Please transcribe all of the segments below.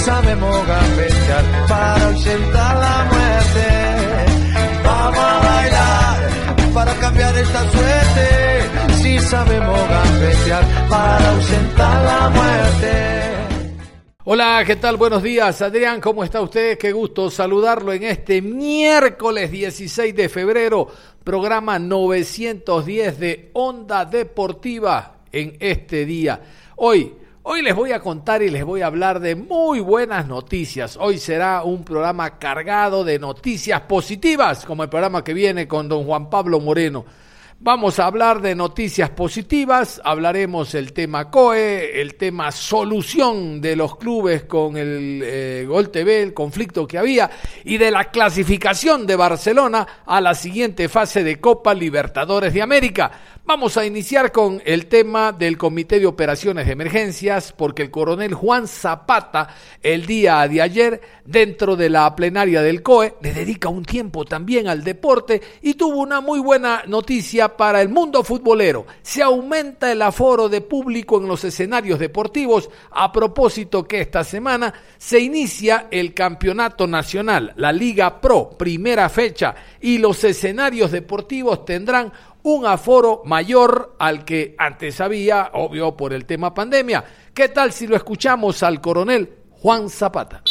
Sabemos gambetear para ausentar la muerte. Vamos a bailar para cambiar esta suerte. Si sabemos gambetear para ausentar la muerte. Hola, ¿qué tal? Buenos días, Adrián, ¿cómo está usted? Qué gusto saludarlo en este miércoles 16 de febrero, programa 910 de Onda Deportiva en este día. Hoy, Hoy les voy a contar y les voy a hablar de muy buenas noticias. Hoy será un programa cargado de noticias positivas, como el programa que viene con don Juan Pablo Moreno. Vamos a hablar de noticias positivas, hablaremos el tema COE, el tema solución de los clubes con el eh, Gol TV, el conflicto que había, y de la clasificación de Barcelona a la siguiente fase de Copa Libertadores de América. Vamos a iniciar con el tema del Comité de Operaciones de Emergencias, porque el coronel Juan Zapata, el día de ayer, dentro de la plenaria del COE, le dedica un tiempo también al deporte y tuvo una muy buena noticia para el mundo futbolero. Se aumenta el aforo de público en los escenarios deportivos, a propósito que esta semana se inicia el Campeonato Nacional, la Liga Pro, primera fecha, y los escenarios deportivos tendrán un aforo mayor al que antes había, obvio por el tema pandemia. ¿Qué tal si lo escuchamos al coronel Juan Zapata?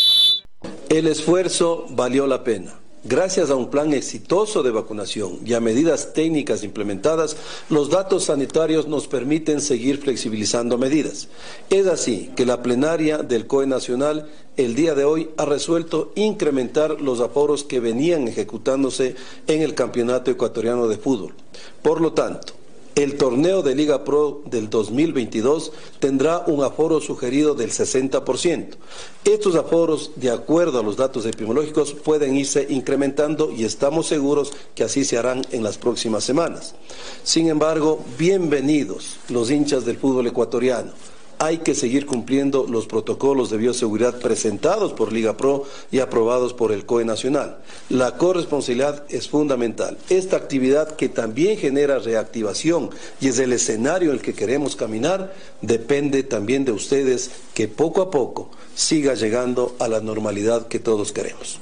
El esfuerzo valió la pena. Gracias a un plan exitoso de vacunación y a medidas técnicas implementadas, los datos sanitarios nos permiten seguir flexibilizando medidas. Es así que la plenaria del COE Nacional el día de hoy ha resuelto incrementar los aforos que venían ejecutándose en el Campeonato Ecuatoriano de Fútbol. Por lo tanto, el torneo de Liga Pro del 2022 tendrá un aforo sugerido del 60%. Estos aforos, de acuerdo a los datos epidemiológicos, pueden irse incrementando y estamos seguros que así se harán en las próximas semanas. Sin embargo, bienvenidos los hinchas del fútbol ecuatoriano hay que seguir cumpliendo los protocolos de bioseguridad presentados por Liga Pro y aprobados por el COE Nacional. La corresponsabilidad es fundamental. Esta actividad que también genera reactivación y es el escenario en el que queremos caminar, depende también de ustedes que poco a poco siga llegando a la normalidad que todos queremos.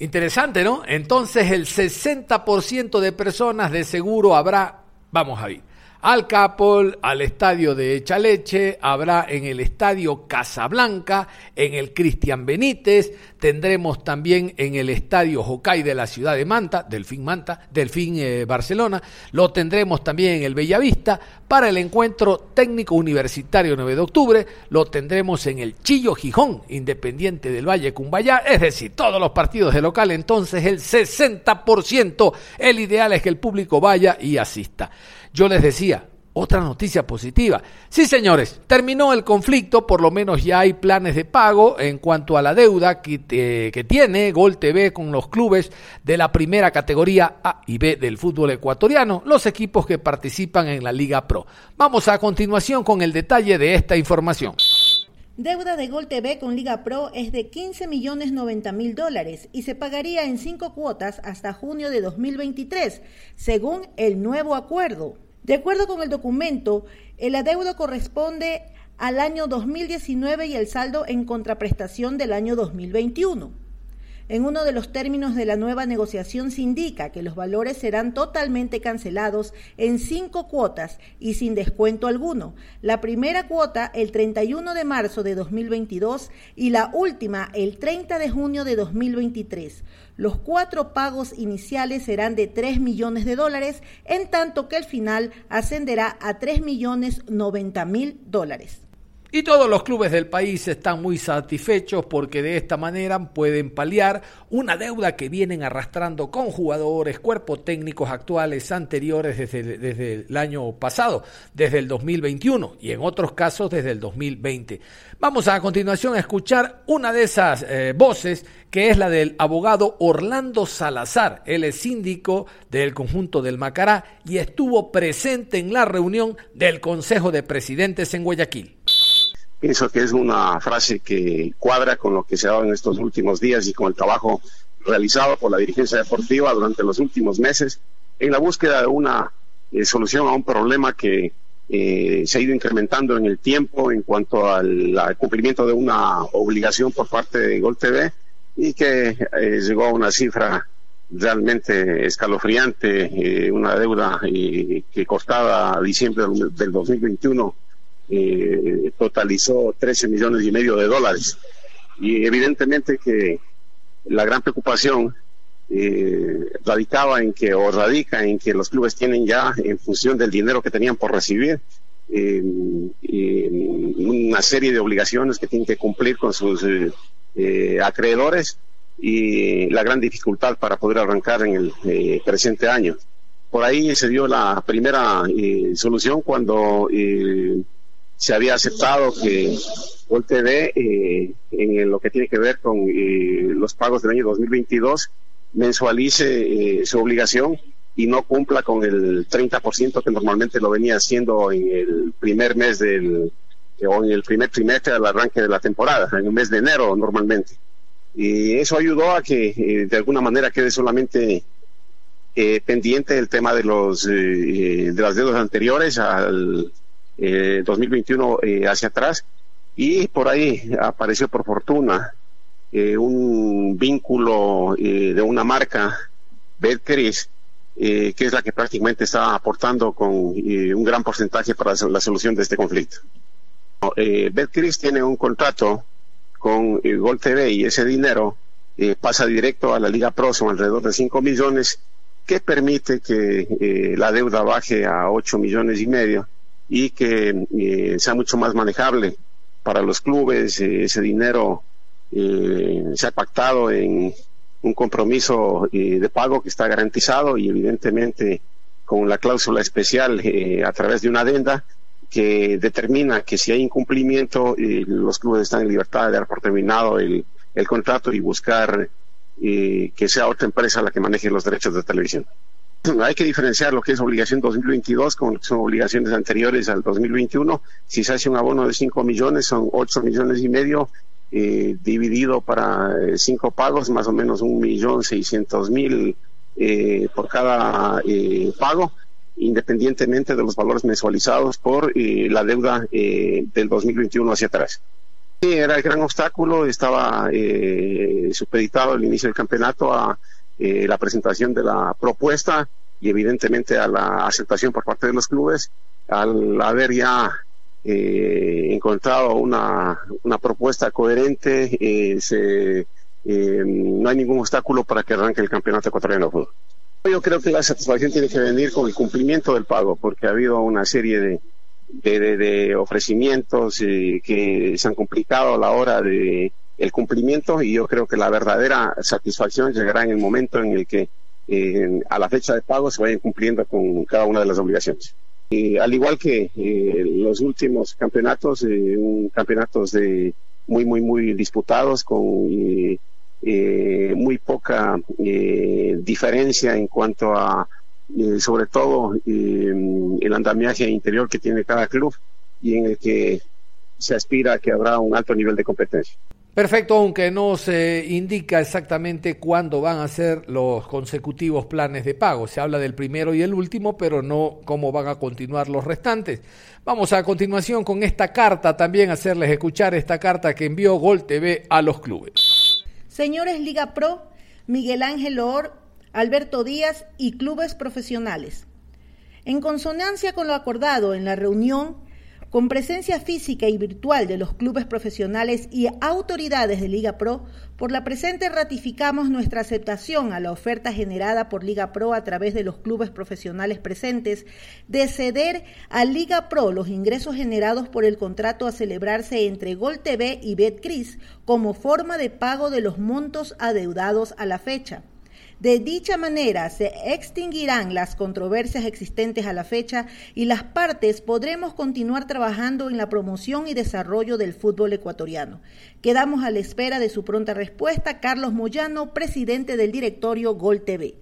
Interesante, ¿no? Entonces el 60% de personas de seguro habrá, vamos ver, al Capol, al estadio de Chaleche, habrá en el estadio Casablanca, en el Cristian Benítez, tendremos también en el estadio Hokai de la ciudad de Manta, Delfín Manta, Delfín eh, Barcelona, lo tendremos también en el Bellavista, para el encuentro técnico universitario 9 de octubre, lo tendremos en el Chillo Gijón, Independiente del Valle Cumbayá, es decir, todos los partidos de local, entonces el 60%, el ideal es que el público vaya y asista. Yo les decía, otra noticia positiva. Sí, señores, terminó el conflicto, por lo menos ya hay planes de pago en cuanto a la deuda que, que, tiene Gol TV con los clubes de la primera categoría A y B del fútbol ecuatoriano, los equipos que participan en la Liga Pro. Vamos a continuación con el detalle de esta información. Deuda de Gol TV con Liga Pro es de 15 millones 90 mil dólares y se pagaría en cinco cuotas hasta junio de 2023, según el nuevo acuerdo. De acuerdo con el documento, el adeudo corresponde al año 2019 y el saldo en contraprestación del año 2021. En uno de los términos de la nueva negociación se indica que los valores serán totalmente cancelados en cinco cuotas y sin descuento alguno. La primera cuota el 31 de marzo de 2022 y la última el 30 de junio de 2023. Los cuatro pagos iniciales serán de 3 millones de dólares, en tanto que el final ascenderá a 3 millones 90 mil dólares. Y todos los clubes del país están muy satisfechos porque de esta manera pueden paliar una deuda que vienen arrastrando con jugadores, cuerpos técnicos actuales, anteriores desde, desde el año pasado, desde el 2021 y en otros casos desde el 2020. Vamos a, continuación a escuchar una de esas eh, voces que es la del abogado Orlando Salazar. Él es síndico del conjunto del Macará y estuvo presente en la reunión del Consejo de Presidentes en Guayaquil. Pienso que es una frase que cuadra con lo que se ha dado en estos últimos días y con el trabajo realizado por la dirigencia deportiva durante los últimos meses en la búsqueda de una eh, solución a un problema que eh, se ha ido incrementando en el tiempo en cuanto al, cumplimiento de una obligación por parte de Gol TV y que eh, llegó a una cifra realmente escalofriante, una deuda que costaba diciembre del 2021 eh, totalizó 13 millones y medio de dólares. Y evidentemente que la gran preocupación eh, radicaba en que, o radica en que los clubes tienen ya, en función del dinero que tenían por recibir, una serie de obligaciones que tienen que cumplir con sus eh, acreedores y la gran dificultad para poder arrancar en el presente año. Por ahí se dio la primera solución cuando se había aceptado que Gol TV, eh, en lo que tiene que ver con eh, los pagos del año 2022, mensualice eh, su obligación y no cumpla con el 30% que normalmente lo venía haciendo en el primer mes del, o en el primer trimestre al arranque de la temporada, en el mes de enero normalmente. Y eso ayudó a que de alguna manera quede solamente pendiente el tema de los de las deudas anteriores al 2021 eh, eh, hacia atrás y por ahí apareció por fortuna eh, un vínculo de una marca Betcris que es la que prácticamente está aportando con un gran porcentaje para la solución de este conflicto. Betcris tiene un contrato con Gol TV y ese dinero pasa directo a la Liga Pro, alrededor de 5 millones, que permite que la deuda baje a 8 millones y medio y que eh, sea mucho más manejable para los clubes. Eh, ese dinero eh, se ha pactado en un compromiso de pago que está garantizado y evidentemente con la cláusula especial a través de una adenda que determina que si hay incumplimiento los clubes están en libertad de dar por terminado el, el contrato y buscar que sea otra empresa la que maneje los derechos de televisión. Hay que diferenciar lo que es obligación 2022 con son obligaciones anteriores al 2021. Si se hace un abono de 5 millones, son 8 millones y medio eh, dividido para eh, cinco pagos, más o menos un millón seiscientos mil eh, por cada pago, independientemente de los valores mensualizados por la deuda del 2021 hacia atrás. Era el gran obstáculo, estaba supeditado al inicio del campeonato a eh, la presentación de la propuesta y evidentemente a la aceptación por parte de los clubes al haber ya eh, encontrado una, una, propuesta coherente eh, se, no hay ningún obstáculo para que arranque el campeonato ecuatoriano de fútbol. Yo creo que la satisfacción tiene que venir con el cumplimiento del pago, porque ha habido una serie de, de, de ofrecimientos que se han complicado a la hora de el cumplimiento y yo creo que la verdadera satisfacción llegará en el momento en el que eh, a la fecha de pago se vayan cumpliendo con cada una de las obligaciones. Y al igual que eh, los últimos campeonatos, eh, un campeonatos de muy, muy, muy disputados con muy poca diferencia en cuanto a, sobre todo, el andamiaje interior que tiene cada club y en el que se aspira a que habrá un alto nivel de competencia. Perfecto, aunque no se indica exactamente cuándo van a ser los consecutivos planes de pago. Se habla del primero y el último, pero no cómo van a continuar los restantes. Vamos a continuación con esta carta, también hacerles escuchar esta carta que envió Gol TV a los clubes. Señores Liga Pro, Miguel Ángel Or, Alberto Díaz y clubes profesionales. En consonancia con lo acordado en la reunión, Con presencia física y virtual de los clubes profesionales y autoridades de Liga Pro, por la presente ratificamos nuestra aceptación a la oferta generada por Liga Pro a través de los clubes profesionales presentes de ceder a Liga Pro los ingresos generados por el contrato a celebrarse entre Gol TV y Betcris como forma de pago de los montos adeudados a la fecha. De dicha manera se extinguirán las controversias existentes a la fecha y las partes podremos continuar trabajando en la promoción y desarrollo del fútbol ecuatoriano. Quedamos a la espera de su pronta respuesta. Carlos Moyano, presidente del directorio Gol TV.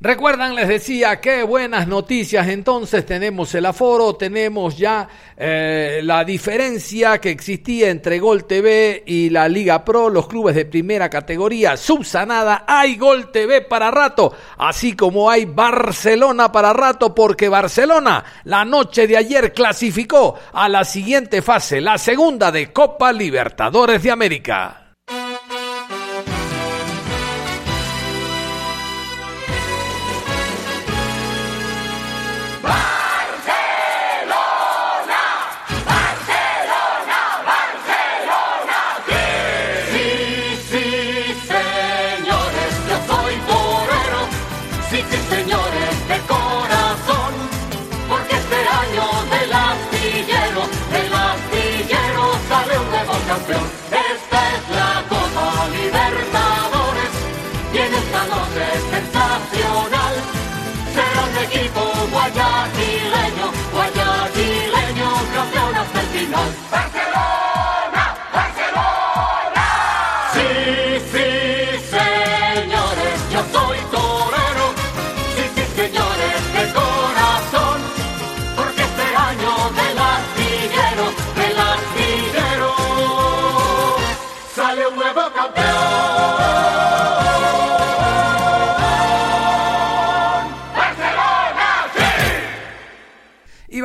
Recuerdan, les decía, qué buenas noticias. Entonces tenemos el aforo, tenemos ya eh, la diferencia que existía entre Gol TV y la Liga Pro, los clubes de primera categoría subsanada. Hay Gol TV para rato, así como hay Barcelona para rato, porque Barcelona la noche de ayer clasificó a la siguiente fase, la segunda de Copa Libertadores de América.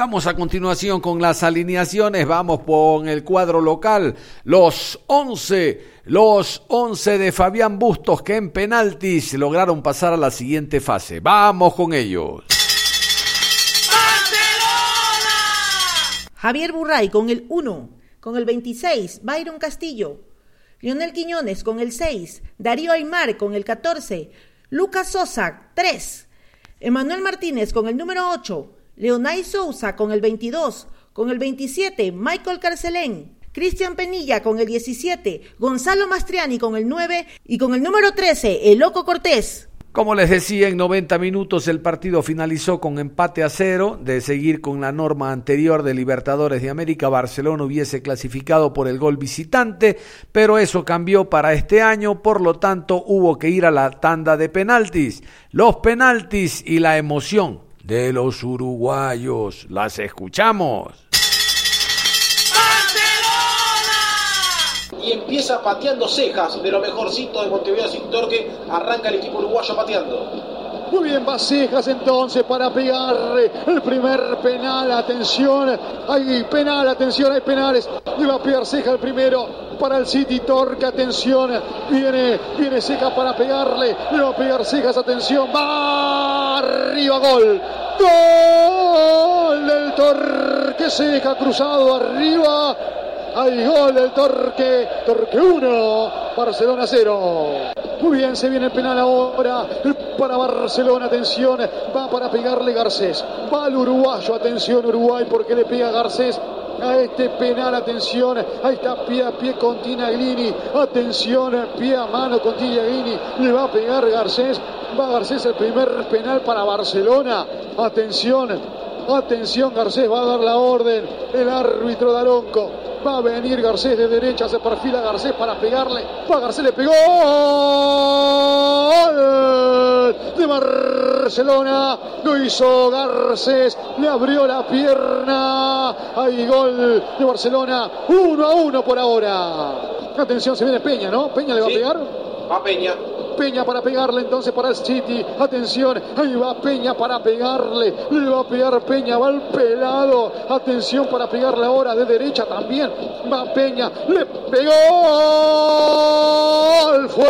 Vamos a continuación con las alineaciones. Vamos con el cuadro local. Los 11, los 11 de Fabián Bustos que en penaltis lograron pasar a la siguiente fase. Vamos con ellos. Javier Burray con el 1, con el 26, Byron Castillo, Lionel Quiñones con el 6, Darío Aymar con el 14, Lucas Sosa 3, Emanuel Martínez con el número 8, Leonay Sousa con el 22, con el 27 Michael Carcelén, Cristian Penilla con el 17, Gonzalo Mastriani con el 9 y con el número 13 El Loco Cortés. Como les decía, en 90 minutos el partido finalizó con empate a cero. De seguir con la norma anterior de Libertadores de América, Barcelona hubiese clasificado por el gol visitante, pero eso cambió para este año, por lo tanto hubo que ir a la tanda de penaltis. Los penaltis y la emoción de los uruguayos. Las escuchamos. Y empieza pateando cejas de lo mejorcito de Montevideo sin torque. Arranca el equipo uruguayo pateando. Muy bien, Cejas entonces para pegar el primer penal. Atención, hay penal, atención, hay penales. Le va a pegar Ceja el primero para el City Torque. Atención, viene, viene Cejas para pegarle. Le va a pegar Cejas, atención. Va arriba, gol. Gol del Torque Ceja cruzado arriba. Hay gol del Torque. Torque 1, Barcelona 0. Muy bien, se viene el penal ahora para Barcelona. Atención, va para pegarle Garcés. Va al uruguayo. Atención, Uruguay, porque le pega Garcés a este penal. Atención, ahí está pie a pie con Tinaglini. Atención, pie a mano con Tinaglini. Le va a pegar Garcés. Va Garcés el primer penal para Barcelona. Atención, atención, Garcés va a dar la orden. El árbitro Daronco. Va a venir Garcés de derecha, se perfila Garcés para pegarle. Va Garcés, le pegó. De Barcelona. Lo hizo Garcés. Le abrió la pierna. Hay gol de Barcelona. Uno a uno por ahora. Atención, se viene Peña, ¿no? Peña le va a pegar. Va Peña. Peña para pegarle entonces para el City. Atención, ahí va Peña para pegarle. Le va a pegar Peña, va el pelado. Atención para pegarle ahora de derecha también. Va Peña, le pegó.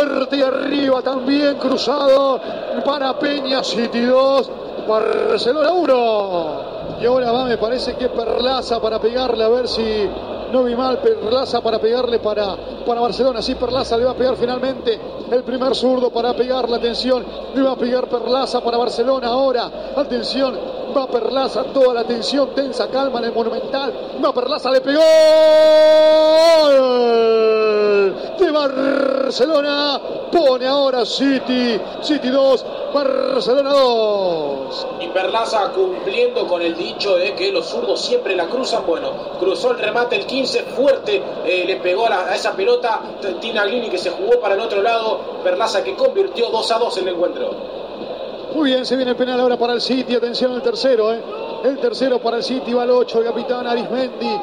Fuerte arriba también cruzado para Peña. City 2, Barcelona 1. Y ahora va, me parece que Perlaza para pegarle, a ver si no vi mal. Perlaza para pegarle para, para Barcelona. Sí, Perlaza le va a pegar finalmente el primer zurdo para pegar la atención. Le va a pegar Perlaza para Barcelona ahora. Atención, va Perlaza, toda la atención, tensa, calma en el Monumental. Va Perlaza, le pegó. De Barcelona pone ahora City. City 2, Barcelona 2. Y Perlaza cumpliendo con el dicho de que los zurdos siempre la cruzan. Bueno, cruzó el remate el 15, fuerte, eh, le pegó a, la- a esa pelota. Tinaglini que se jugó para el otro lado. Perlaza que convirtió 2 a 2 el encuentro. Muy bien, se viene el penal ahora para el City. Atención al tercero, ¿eh? El tercero para el City va el 8, el capitán Arismendi.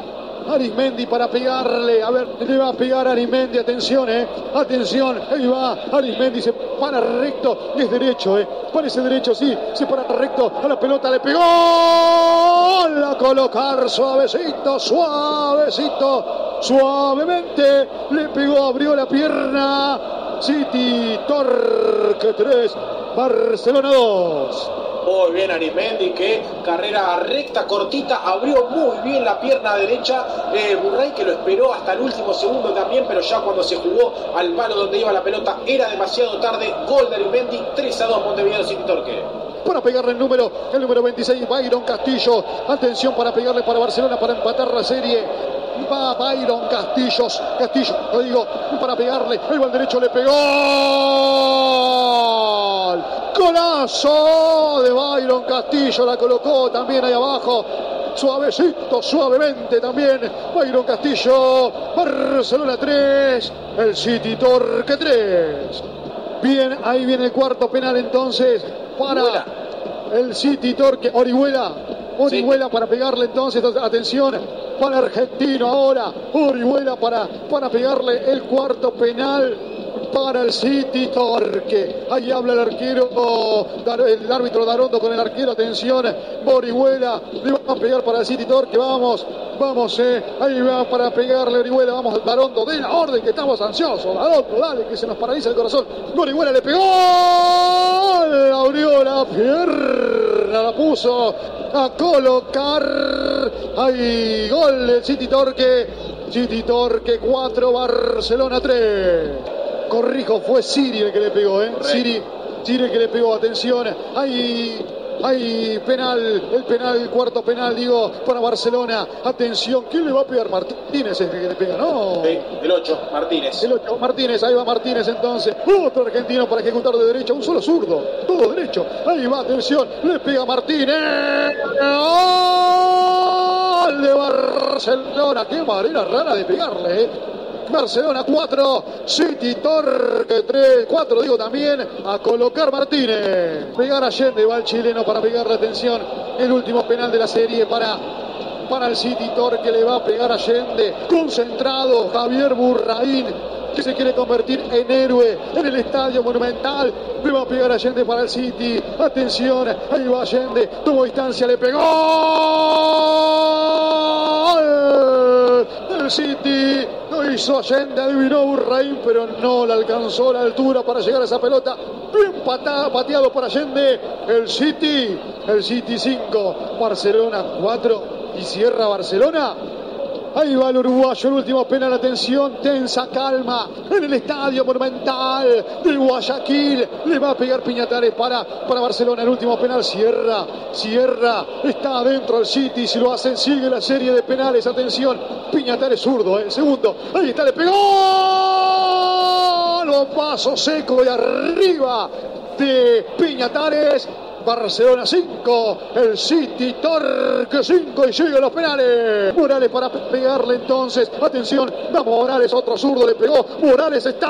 Arismendi para pegarle. A ver, le va a pegar Arismendi. Atención, ¿eh? Atención. Ahí va. Arismendi se para recto. Y es derecho, ¿eh? Parece derecho, sí. Se para recto. A la pelota le pegó. La colocar suavecito, suavecito. Suavemente. Le pegó, abrió la pierna. City, Torque 3. Barcelona 2. Muy bien Arimendi que carrera recta, cortita, abrió muy bien la pierna derecha. Eh, Burray que lo esperó hasta el último segundo también, pero ya cuando se jugó al palo donde iba la pelota era demasiado tarde. Gol de Arimendi, 3 a 2 Montevideo City Torque. para pegarle el número, el número 26, Byron Castillo. Atención para pegarle para Barcelona para empatar la serie. Va Byron Castillos, Castillo, lo digo, para pegarle, ahí el derecho, le pegó. ¡Gol! Golazo de Byron Castillo, la colocó también ahí abajo. Suavecito, suavemente también. Byron Castillo, Barcelona 3, el City Torque 3. Bien, ahí viene el cuarto penal entonces para el City Torque. Orihuela. Orihuela para pegarle entonces. Atención para Argentino ahora. Orihuela para, para pegarle el cuarto penal para el City Torque. Ahí habla el arquero, el árbitro Darondo con el arquero. Atención, Orihuela. Le va a pegar para el City Torque. Vamos, vamos, eh. Ahí va para pegarle Orihuela. Vamos, Darondo. De la orden que estamos ansiosos. Darondo, dale, que se nos paraliza el corazón. Orihuela le pegó. Abrió la pierna. La puso a colocar. Ahí, gol del City Torque. City Torque 4, Barcelona 3. Corrijo, fue Siri el que le pegó, ¿eh? Siri, Siri el que le pegó, atención. Hay, hay penal, el penal, el cuarto penal, digo, para Barcelona. Atención, ¿quién le va a pegar? Martínez es el que le pega, ¿no? Sí, el 8, Martínez. El ocho, Martínez, ahí va Martínez entonces. Otro argentino para ejecutar de derecha, un solo zurdo. Todo derecho. Ahí va, atención. Le pega Martínez. ¡Gol de Barcelona! Qué manera rara de pegarle, ¿eh? Barcelona 4, City Torque 3, 4 digo también, a colocar Martínez. Pegar Allende, va el chileno para pegar la. El último penal de la serie para para el City Torque le va a pegar a Allende. Concentrado Javier Burraín, que se quiere convertir en héroe en el estadio monumental. Le va a pegar a Allende para el City. Atención, ahí va Allende. Tomó distancia, le pegó. El City hizo Allende, adivinó Burraín, pero no le alcanzó la altura para llegar a esa pelota. Bien patada, pateado por Allende. El City, el City 5, Barcelona 4 y cierra Barcelona. Ahí va el uruguayo, el último penal, atención, tensa calma en el estadio monumental de Guayaquil. Le va a pegar Piñatares para, para Barcelona, el último penal, cierra, cierra, está adentro el City, si lo hacen sigue la serie de penales, atención, Piñatares zurdo, el segundo, ahí está, le pegó, lo paso seco y arriba de Piñatares. Barcelona 5, el City Torque 5 y sigue los penales. Morales para pegarle entonces. Atención, va Morales, otro zurdo le pegó. Morales está.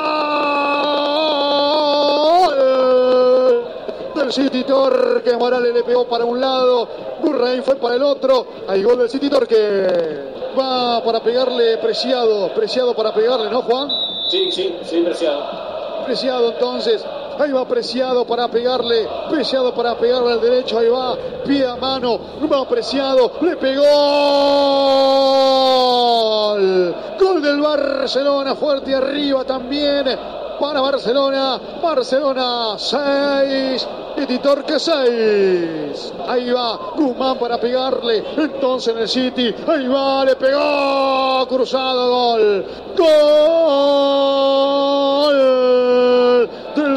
Del City Torque, Morales le pegó para un lado, Burrain fue para el otro. Hay gol del City Torque. Va para pegarle Preciado, Preciado para pegarle, ¿no, Juan? Sí, sí, sí, preciado. Preciado entonces. Ahí va Preciado para pegarle. Preciado para pegarle al derecho. Ahí va. Pie a mano. Va Preciado. Le pegó. Gol del Barcelona. Fuerte arriba también. para Barcelona. Barcelona 6. Y Torque 6. Ahí va Guzmán para pegarle. Entonces en el City. Ahí va, le pegó. Cruzado, gol. Gol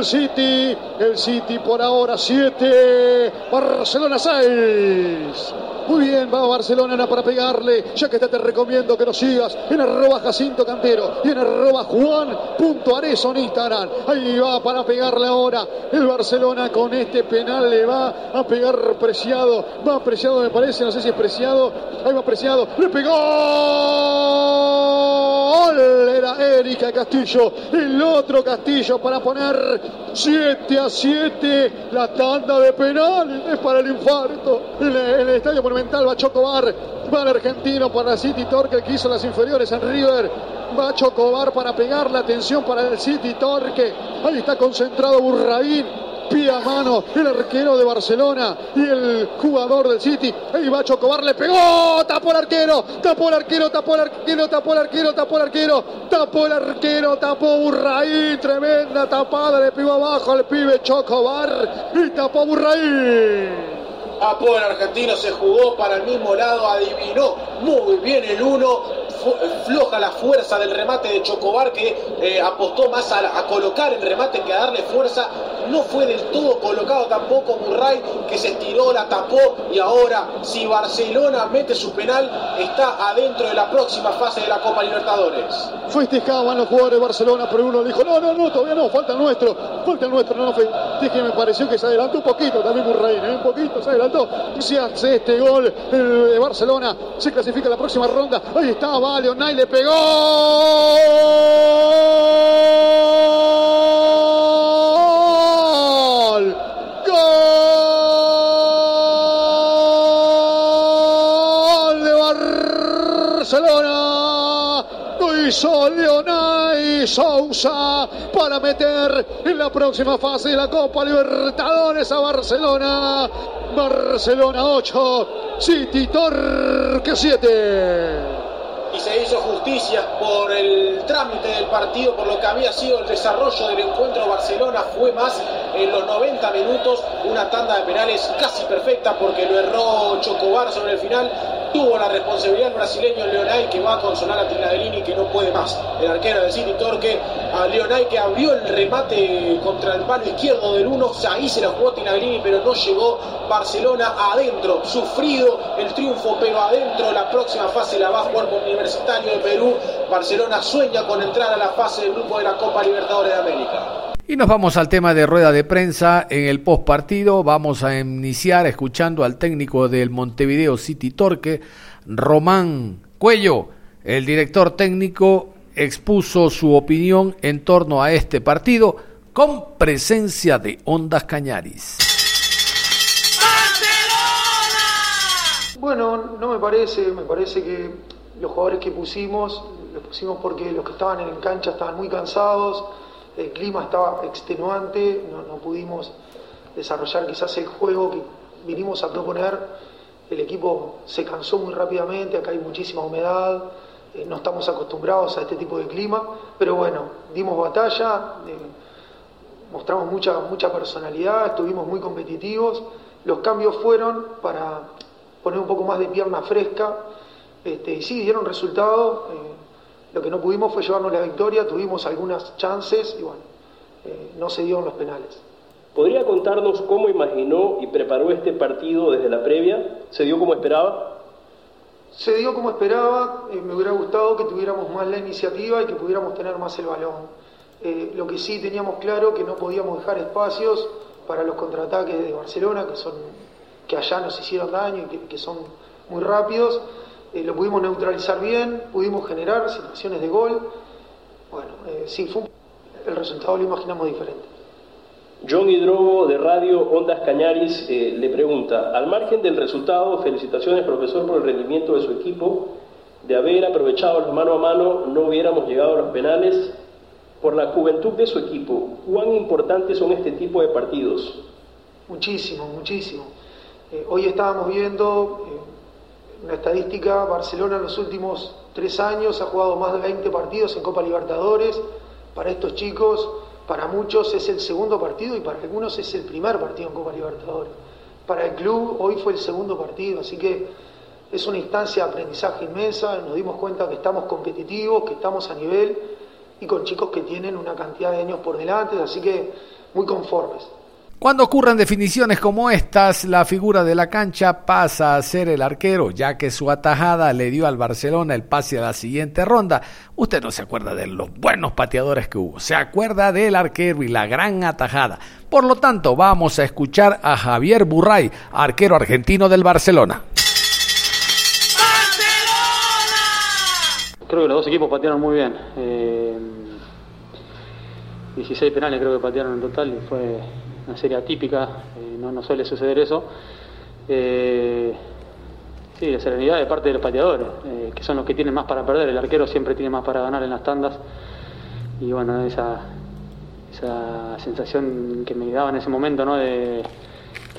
City. El City por ahora 7. Barcelona 6. Muy bien, va Barcelona para pegarle. Ya que te recomiendo que nos sigas en arroba Jacinto Cantero y en arroba Juan.arezo en Instagram. Ahí va para pegarle ahora. El Barcelona con este penal le va a pegar preciado. Va preciado, me parece. No sé si es preciado. Ahí va preciado. Le pegó. Era Erika Castillo. El otro Castillo para poner 7 a 7. La tanda de penales es para el infarto. En el, estadio monumental va Chocobar. Va el argentino para City Torque que hizo las inferiores en River. Va Chocobar para pegar la atención para el City Torque. Ahí está concentrado Burraín pie a mano el arquero de Barcelona y el jugador del City. Ahí va a Chocobar, le pegó, tapó el arquero, tapó el arquero, tapó el arquero, tapó el arquero, tapó el arquero, tapó el arquero, tapó Burraín, tremenda tapada, le pegó abajo al pibe Chocobar y tapó Burraín. Tapó el argentino, se jugó para el mismo lado, adivinó muy bien el uno, floja la fuerza del remate de Chocobar que eh, apostó más a, colocar el remate que a darle fuerza. No fue del todo colocado tampoco Murray que se estiró, la tapó y ahora si Barcelona mete su penal está adentro de la próxima fase de la Copa Libertadores. Festejaban los jugadores de Barcelona, pero uno dijo, no, no, no, todavía no, falta el nuestro, falta el nuestro, no, no que me pareció que se adelantó un poquito también Murray, ¿eh? un poquito se adelantó. Si hace este gol de Barcelona, se clasifica la próxima ronda. Ahí estaba Leonay le pegó. Hizo Leonay Sousa para meter en la próxima fase de la Copa Libertadores a Barcelona. Barcelona 8, City Torque 7 y se hizo justicia por el trámite del partido, por lo que había sido el desarrollo del encuentro Barcelona. Fue más en los 90 minutos, una tanda de penales casi perfecta porque lo erró Chocobar sobre el final. Tuvo la responsabilidad el brasileño Leonay que va a consolar a Tinadelini que no puede más. El arquero del City Torque, a Leonay que abrió el remate contra el palo izquierdo del 1. Ahí se la jugó Tinadelini pero no llegó. Barcelona adentro, sufrido el triunfo, pero adentro la próxima fase la va a jugar Universitario de Perú. Barcelona sueña con entrar a la fase del grupo de la Copa Libertadores de América. Y nos vamos al tema de rueda de prensa en el post partido. Vamos a iniciar escuchando al técnico del Montevideo City Torque, Román Cuello. El director técnico expuso su opinión en torno a este partido con presencia de Ondas Cañaris. Bueno, no me parece, me parece que los jugadores que pusimos, los pusimos porque los que estaban en cancha estaban muy cansados, el clima estaba extenuante, no, pudimos desarrollar quizás el juego que vinimos a proponer, el equipo se cansó muy rápidamente, acá hay muchísima humedad, eh, no estamos acostumbrados a este tipo de clima, pero bueno, dimos batalla, eh, mostramos mucha, mucha personalidad, estuvimos muy competitivos, los cambios fueron para poner un poco más de pierna fresca, este, y sí, dieron resultado. Eh, lo que no pudimos fue llevarnos la victoria, tuvimos algunas chances y bueno, eh, no se dieron los penales. ¿Podría contarnos cómo imaginó y preparó este partido desde la previa? ¿Se dio como esperaba? Se dio como esperaba, eh, me hubiera gustado que tuviéramos más la iniciativa y que pudiéramos tener más el balón. lo que sí teníamos claro que no podíamos dejar espacios para los contraataques de Barcelona, que son que allá nos hicieron daño y que son muy rápidos. Eh, lo pudimos neutralizar bien, pudimos generar situaciones de gol. Bueno, eh, sí, fue el resultado lo imaginamos diferente. John Hidrobo de Radio Ondas Cañaris eh, le pregunta, al margen del resultado, felicitaciones profesor por el rendimiento de su equipo, de haber aprovechado los mano a mano no hubiéramos llegado a los penales. Por la juventud de su equipo, ¿cuán importantes son este tipo de partidos? Muchísimo, muchísimo. hoy estábamos viendo una estadística, Barcelona en los últimos tres años ha jugado más de 20 partidos en Copa Libertadores. Para estos chicos para muchos es el segundo partido y para algunos es el primer partido en Copa Libertadores. Para el club hoy fue el segundo partido, así que es una instancia de aprendizaje inmensa, nos dimos cuenta que estamos competitivos, que estamos a nivel y con chicos que tienen una cantidad de años por delante, así que muy conformes. Cuando ocurran definiciones como estas, la figura de la cancha pasa a ser el arquero, ya que su atajada le dio al Barcelona el pase a la siguiente ronda. Usted no se acuerda de los buenos pateadores que hubo, se acuerda del arquero y la gran atajada. Por lo tanto, vamos a escuchar a Javier Burray, arquero argentino del Barcelona. Creo que los dos equipos patearon muy bien. 16 eh, penales creo que patearon en total y fue una serie atípica, eh, no, no suele suceder eso. Eh, sí, la serenidad de parte de los pateadores, que son los que tienen más para perder. El arquero siempre tiene más para ganar en las tandas. Y bueno, esa, esa sensación que me daba en ese momento, ¿no? De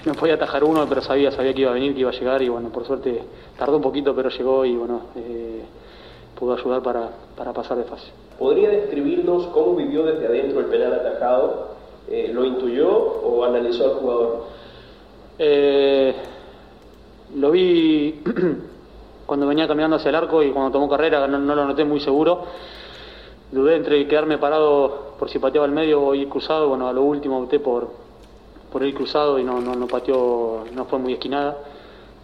que no podía atajar uno, pero sabía, sabía que iba a venir, que iba a llegar. Y bueno, por suerte tardó un poquito, pero llegó y bueno pudo ayudar para, para pasar de fase. ¿Podría describirnos cómo vivió desde adentro el penal atajado? Eh, ¿Lo intuyó o analizó al jugador? Eh, lo vi cuando venía caminando hacia el arco y cuando tomó carrera, no, lo noté muy seguro. Dudé entre quedarme parado por si pateaba al medio o ir cruzado. Bueno, a lo último opté por, por ir cruzado y no, no, pateó, no fue muy esquinada,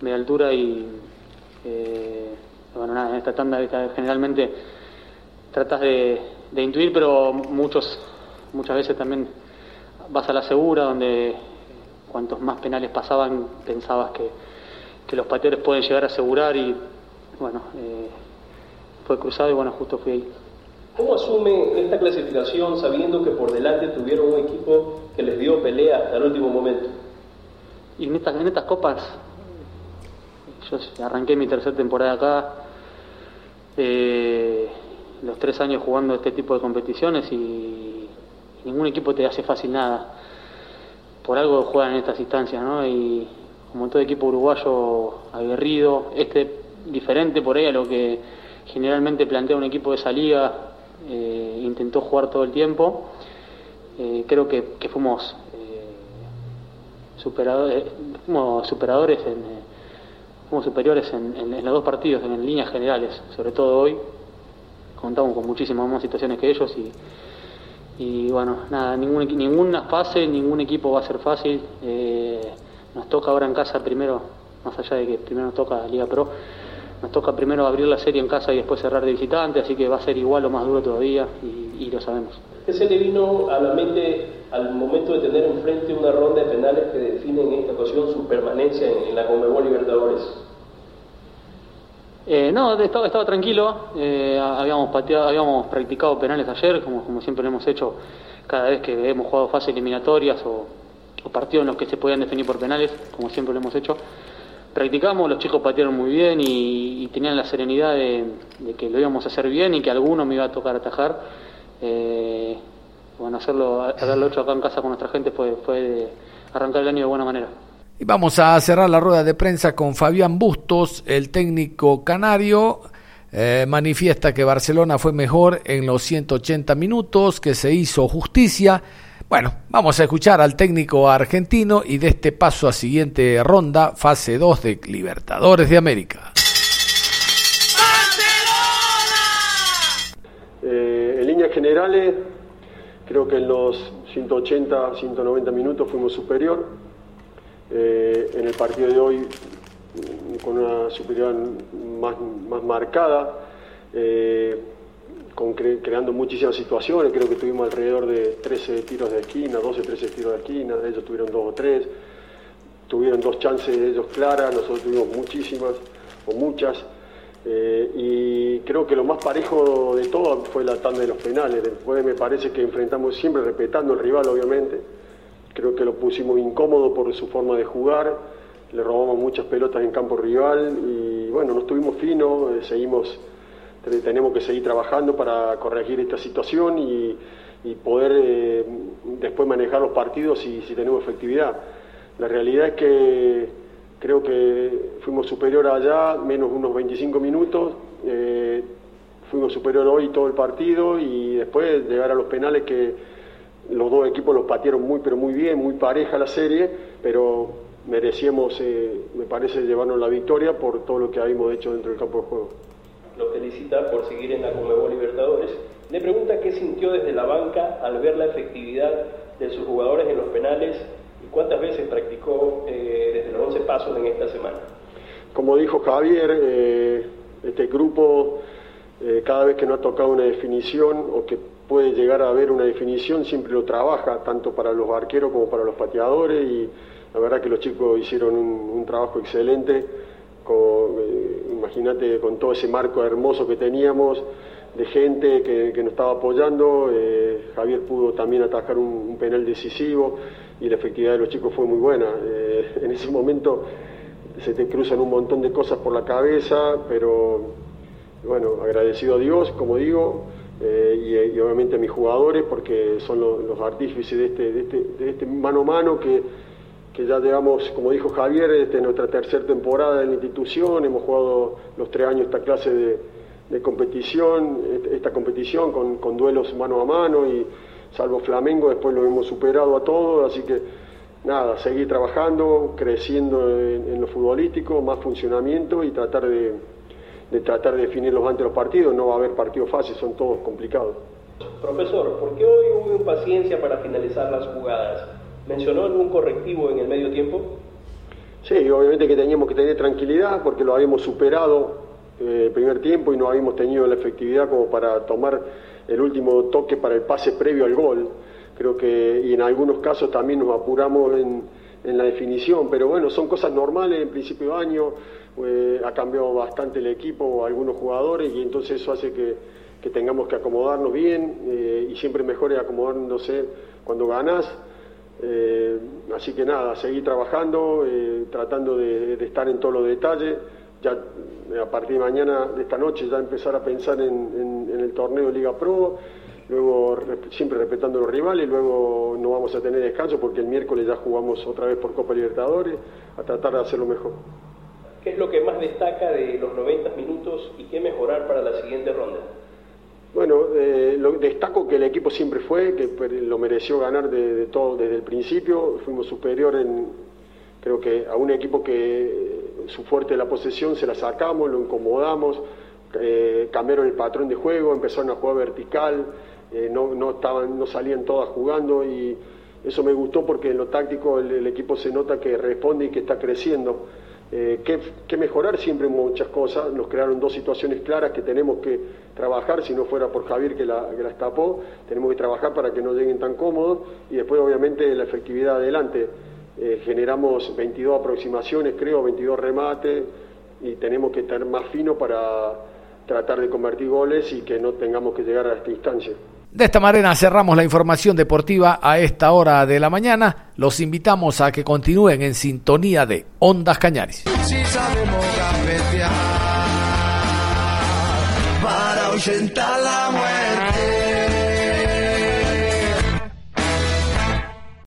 de altura y eh, bueno, nada, en esta tanda generalmente tratas de, intuir, pero muchos, muchas veces también vas a la segura, donde cuantos más penales pasaban pensabas que, los pateadores pueden llegar a asegurar y bueno, eh, fue cruzado y bueno, justo fui ahí. ¿Cómo asume esta clasificación sabiendo que por delante tuvieron un equipo que les dio pelea hasta el último momento? Y en estas, en estas copas, yo arranqué mi tercera temporada acá, eh, los tres años jugando este tipo de competiciones y ningún equipo te hace fácil nada. Por algo juegan en estas instancias, ¿no? Y como todo equipo uruguayo aguerrido, este diferente por ahí a lo que generalmente plantea un equipo de esa liga, eh, intentó jugar todo el tiempo. Eh, creo que, fuimos, superadores, fuimos en superiores en, los dos partidos, en, líneas generales, sobre todo hoy. Contamos con muchísimas más situaciones que ellos y, bueno, nada, ningún, ninguna fase, ningún equipo va a ser fácil. Eh, nos toca ahora en casa primero, más allá de que primero nos toca Liga Pro, nos toca primero abrir la serie en casa y después cerrar de visitante, así que va a ser igual o más duro todavía y, lo sabemos. ¿Qué se le vino a la mente al momento de tener enfrente una ronda de penales que define en esta ocasión su permanencia en, la Conmebol Libertadores? Eh, no, estaba, tranquilo, eh, habíamos, practicado penales ayer, como, como siempre lo hemos hecho cada vez que hemos jugado fases eliminatorias o, partidos en los que se podían definir por penales, como siempre lo hemos hecho. Practicamos, los chicos patearon muy bien y, tenían la serenidad de, que lo íbamos a hacer bien y que alguno me iba a tocar atajar. Eh, bueno, hacerlo, haberlo hecho acá en casa con nuestra gente fue, fue arrancar el año de buena manera. Y vamos a cerrar la rueda de prensa con Fabián Bustos, el técnico canario. Eh, manifiesta que Barcelona fue mejor en los 180 minutos, que se hizo justicia. Bueno, vamos a escuchar al técnico argentino y de este paso a siguiente ronda, fase 2 de Libertadores de América. Eh, en líneas generales, Creo que en los 180, 190 minutos fuimos superior. Eh, en el partido de hoy, con una superioridad más, más marcada, eh, creando muchísimas situaciones. Creo que tuvimos alrededor de 13 tiros de esquina, 12, 13 tiros de esquina. Ellos tuvieron dos o tres. Tuvieron dos chances ellos claras, nosotros tuvimos muchísimas o muchas. Eh, y creo que lo más parejo de todo fue la tanda de los penales. Después me parece que enfrentamos siempre respetando al rival, obviamente. Creo que lo pusimos incómodo por su forma de jugar. Le robamos muchas pelotas en campo rival y bueno, no estuvimos finos, eh, seguimos, tenemos que seguir trabajando para corregir esta situación y, poder eh, después manejar los partidos si, si tenemos efectividad. La realidad es que Creo que fuimos superior allá, menos unos 25 minutos. Eh, fuimos superior hoy todo el partido y después llegar a los penales que los dos equipos los patearon muy, pero muy bien, muy pareja la serie, pero merecíamos, eh, me parece, llevarnos la victoria por todo lo que habíamos hecho dentro del campo de juego. Lo felicita por seguir en la Conmebol Libertadores. Le pregunta qué sintió desde la banca al ver la efectividad de sus jugadores en los penales y cuántas veces practicó eh, desde los 11 pasos en esta semana. Como dijo Javier, eh, este grupo cada vez que no ha tocado una definición o que puede llegar a haber una definición, siempre lo trabaja, tanto para los arqueros como para los pateadores, y la verdad que los chicos hicieron un, trabajo excelente, eh, imagínate con todo ese marco hermoso que teníamos, de gente que, nos estaba apoyando, eh, Javier pudo también atajar un, penal decisivo y la efectividad de los chicos fue muy buena. Eh, en ese momento se te cruzan un montón de cosas por la cabeza, pero bueno, agradecido a Dios, como digo, eh, y, obviamente a mis jugadores porque son los, artífices de este, de, este, de este mano a mano que, que ya llevamos, como dijo Javier, este, nuestra tercera temporada en la institución, hemos jugado los tres años esta clase de, de competición, esta competición con, con, duelos mano a mano y salvo Flamengo después lo hemos superado a todos, así que nada, seguir trabajando, creciendo en, en lo futbolístico, más funcionamiento y tratar de de tratar de definirlos antes de los partidos. No va a haber partidos fáciles, son todos complicados. Profesor, ¿por qué hoy hubo impaciencia para finalizar las jugadas? ¿Mencionó algún correctivo en el medio tiempo? Sí, obviamente que teníamos que tener tranquilidad porque lo habíamos superado eh, el primer tiempo y no habíamos tenido la efectividad como para tomar el último toque para el pase previo al gol. Creo que, y en algunos casos también nos apuramos en, en la definición, pero bueno, son cosas normales en principio de año eh, ha cambiado bastante el equipo, algunos jugadores, y entonces eso hace que, tengamos que acomodarnos bien, eh, y siempre mejor es acomodándose cuando ganas. Eh, así que nada, seguir trabajando, tratando de, estar en todos los detalles. Ya a partir de mañana, de esta noche, ya empezar a pensar en, en el torneo Liga Pro, luego siempre respetando los rivales, luego no vamos a tener descanso porque el miércoles ya jugamos otra vez por Copa Libertadores, a tratar de hacerlo mejor. ¿Qué es lo que más destaca de los 90 minutos y qué mejorar para la siguiente ronda? Bueno, eh, lo, destaco que el equipo siempre fue, que lo mereció ganar de, todo desde el principio. Fuimos superior en, creo que a un equipo que eh, su fuerte de la posesión se la sacamos, lo incomodamos, eh, cambiaron el patrón de juego, empezaron a jugar vertical, no, no, estaban, no salían todas jugando y eso me gustó porque en lo táctico el equipo se nota que responde y que está creciendo. Eh, que, mejorar siempre muchas cosas. Nos crearon dos situaciones claras que tenemos que trabajar, si no fuera por Javier que, la, que las tapó, tenemos que trabajar para que no lleguen tan cómodos y después obviamente la efectividad adelante. Eh, generamos 22 aproximaciones, creo, 22 remates y tenemos que estar más fino para tratar de convertir goles y que no tengamos que llegar a esta instancia. De esta manera cerramos la información deportiva a esta hora de la mañana. Los invitamos a que continúen en sintonía de Ondas Cañaris.